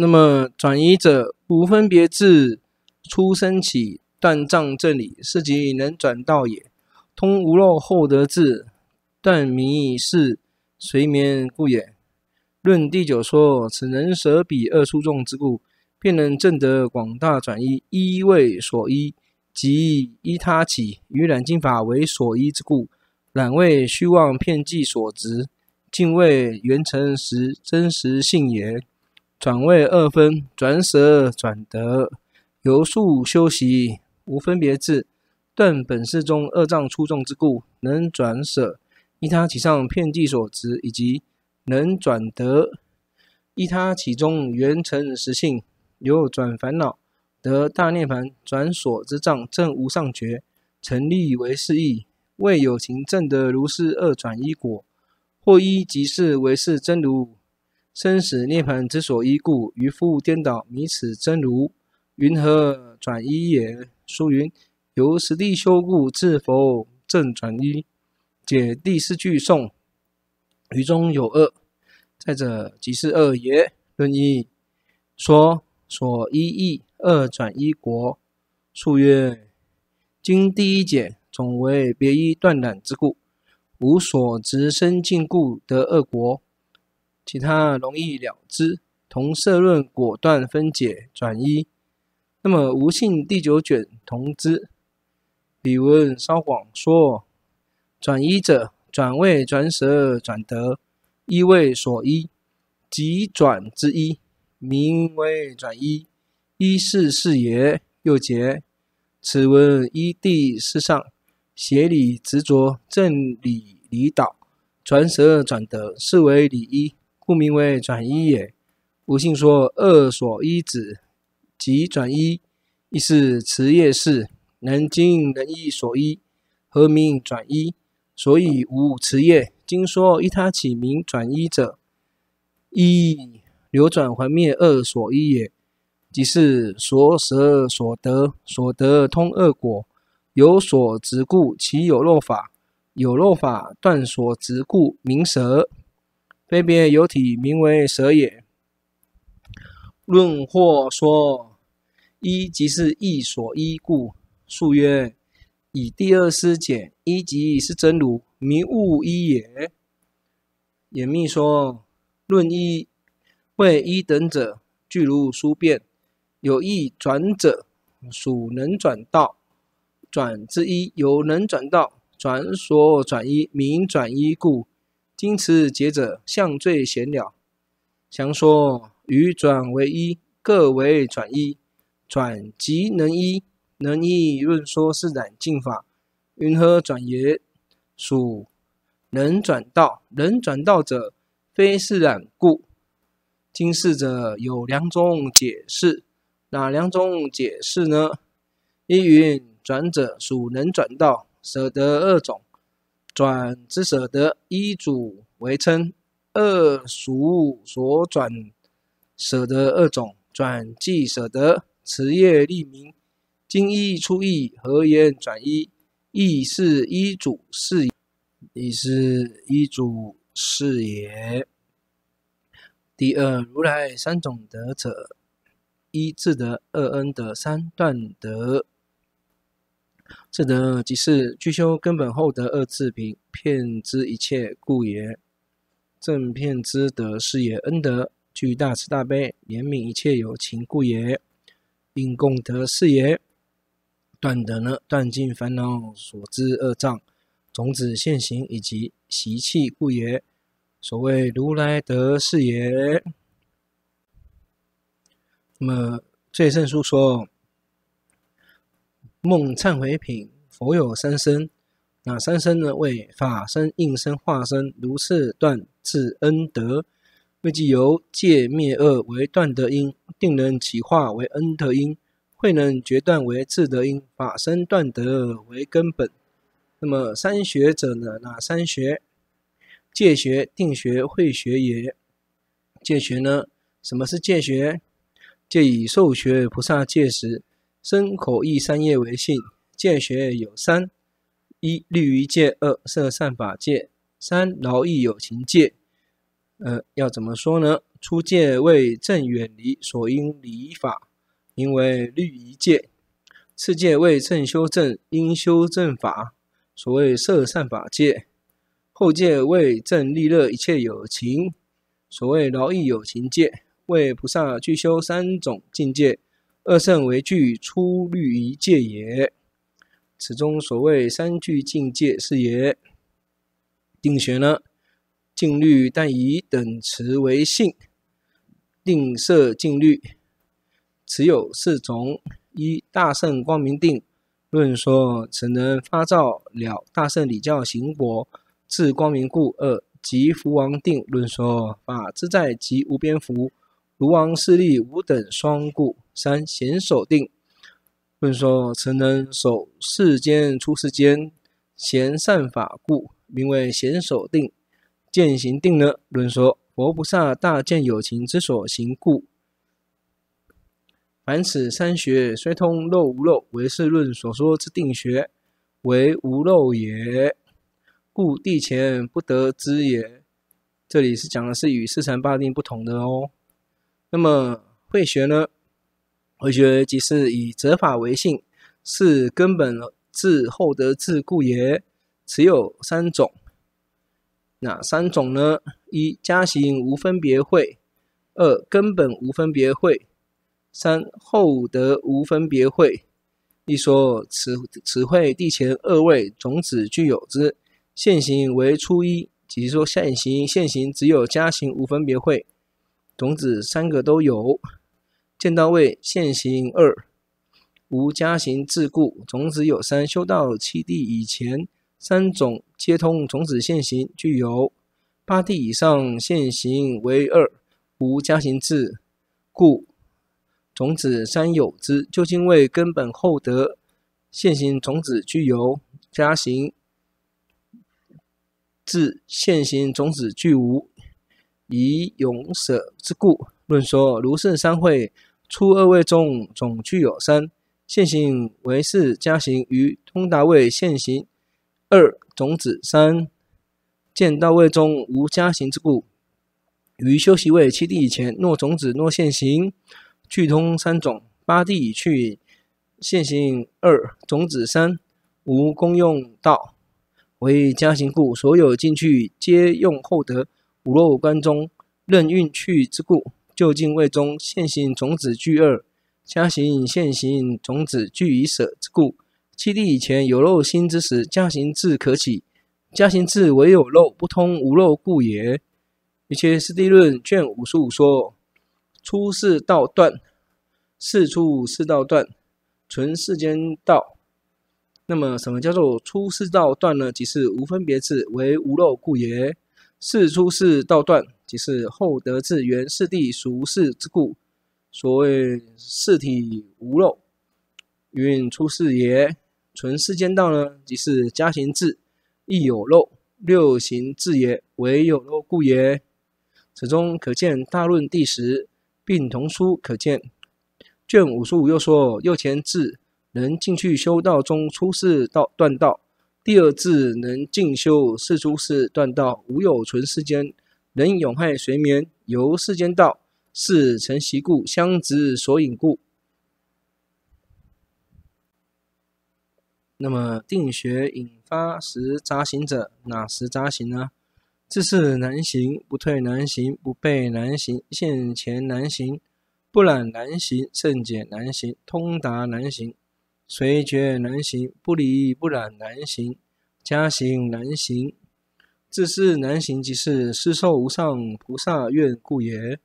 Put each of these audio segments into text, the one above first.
那么转移者，无分别智，出生起断障正理，是即能转道也。通无漏后得智，断迷是随眠故也。论第九说，此能舍彼二处众之故，便能证得广大转移，依为所依，即依他起，与染净法为所依之故。染为虚妄遍计所执，净为圆成实真实性也。转为二分，转舍转得，由数修习，无分别智，断本事中二障出众之故，能转舍依他起上遍计所执，以及能转得依他起中原成实性，由转烦恼得大涅槃，转所之障证无上觉，成立为是义。为有情证得如是二转一果，或依即是为是真如生死涅槃之所依故，愚夫颠倒迷此真如，云何转依也？书云：由实地修故，自否正转依。解第四句颂，语中有二，再者即是二也。论义说所依义二转依国。数曰：经第一解。总为别依断染之故，无所执生禁故得二果，其他容易了之。同色论果断分解转一，那么无性第九卷同之。彼文稍广说，转一者，转位转舍转得，依为所依，即转之一，名为转依。依是是也。又解此文依地是上。邪理执着正理离倒，转舍转得，是为理依，故名为转依也。无性说二所依止，即转依，亦是持业事，能经能依所依，何名转依？所以无持业。经说依他起名转依者，依流转还灭二所依也，即是所舍所得，所得通二果。有所执故，其有漏法；有漏法断所执故，名舍。分别有体，名为舍也。论或说一即是义所依故，述曰：以第二师解，一即是真如，名悟依也。演密说论一为一等者，具如书辩，有意转者，属能转道。转之一，有能转道，转所转一，名转依故。今此解者，相最显了。详说与转为一，各为转一。转即能一，能一论说是染净法。云何转也？属能转道，能转道者，非是染故。今世者有两种解释，哪两种解释呢？一云。转者属能转道，舍得二种，转之舍得依主为称；二属所转舍得二种，转即舍得持业立名。经一出义，何言转一？亦是依主是也，亦是依主是也。第二，如来三种得者：一智得，二恩得，三断得。自得即是具修根本后得二字品，骗知一切故也。正骗知得是也。恩德具大慈大悲，怜悯一切有情故也。应共得是也。断得呢，断尽烦恼所知恶障种子现行以及习气故也。所谓如来得是也。那么最胜书说。梦忏悔品，佛有三身，哪三身呢？为法身、应身、化身，如是断智恩德。谓即由戒灭恶为断德因，定能起化为恩德因，慧能决断为智德因，法身断德为根本。那么三学者呢？哪三学？戒学、定学、慧学也。戒学呢？什么是戒学？戒以受学菩萨戒时。身口意三业为性，戒学有三：一律仪戒，二摄善法戒，三劳逸有情戒。呃，要怎么说呢？出戒为正远离所应离法，名为律仪戒；次戒为正修正应修正法，所谓摄善法戒；后戒为正利乐一切有情，所谓饶益有情戒。为菩萨具修三种境界，二圣为具出律仪戒也。此中所谓三具境界是也。定学呢，静虑但以等持为性，定摄静虑，此有四种：一大圣光明定，论说此能发照了大圣礼教行果，自光明故；二即福王定，论说法自在即无边福。如王势力无等双故，三贤守定，论说曾能守世间出世间贤善法故，名为贤守定。见行定呢，论说佛菩萨大见有情之所行故。凡此三学虽通肉无肉，为是论所说之定学为无肉也，故地前不得知也。这里是讲的是与四禅八定不同的哦。那么慧学呢？慧学即是以择法为性，是根本自后德自故也。此有三种，哪三种呢？一加行无分别会，二根本无分别会，三后德无分别会。一说此此会地前二位种子具有之，现行为初一，即说现行现行只有加行无分别会。种子三个都有，见道位现行二，无加行自故，种子有三。修到七地以前，三种皆通种子现行具有；八地以上现行为二，无加行自故，种子三有之。究竟为根本厚德现行种子具有，加行自现行种子具无。以永舍之故，论说如圣三会，初二位中总具有三。现行为四，加行于通达位现行二种子三。见道位中无加行之故，于修习位七地以前，若种子若现行具通三种，八地已去现行二种子三无功用道为加行故，所有进去皆用后得。无漏观中任运去之故，究竟位中现行种子具二，加行现行种子具已舍之故。七地以前有肉心之时，加行智可起。加行智唯有肉不通无肉故也。一切师地论卷五十五说：初世道断，世出世道断，存世间道。那么，什么叫做初世道断呢？即是无分别智为无漏故也。世出世道断，即是后得智圆四谛属无事之故。所谓四体无漏，运出世也。存世间道呢，即是加行智亦有漏，六行智也，唯有漏故也。此中可见大论第十，并同书可见卷五十五又说：右前智能进去修道中出世道断道。第二智能静修世出世断道，无有存世间，人永害随眠，由世间道，是成习故，相执所引故。那么定学引发时扎行者，哪时扎行呢？自是难行，不退难行，不背难行，现前难行，不染难行，甚解难行，通达难行。随觉难行，不离不染难行，加行难行。自是难行，即是施受无上菩萨愿故也。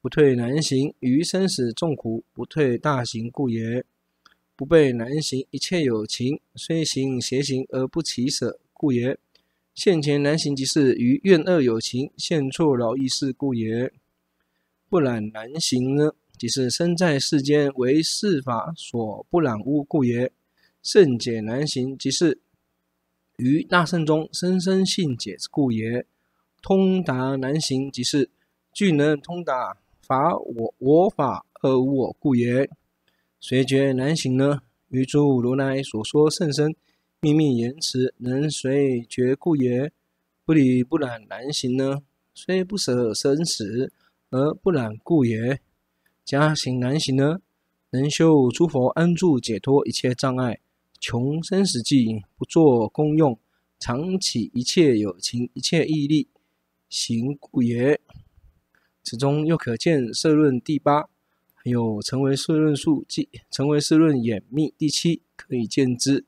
不退难行，于生死众苦不退大行故也。不背难行，一切有情虽行邪行而不起舍故也。现前难行，即是于怨恶有情现错饶益事故也。不染难行呢？即是身在世间为世法所不染污故也。甚解难行，即是于大圣中深深信解之故也。通达难行，即是具能通达法我我法而无我故也。随觉难行呢？于诸如来所说甚深秘密言辞能随觉故也。不离不染难行呢？虽不舍生死而不染故也。假行难行呢？能修诸佛安住解脱一切障碍，穷生死际不做功用，常起一切有情一切义力行故也。此中又可见社论第八，还有成为社论述记，成为社论演密第七，可以见之。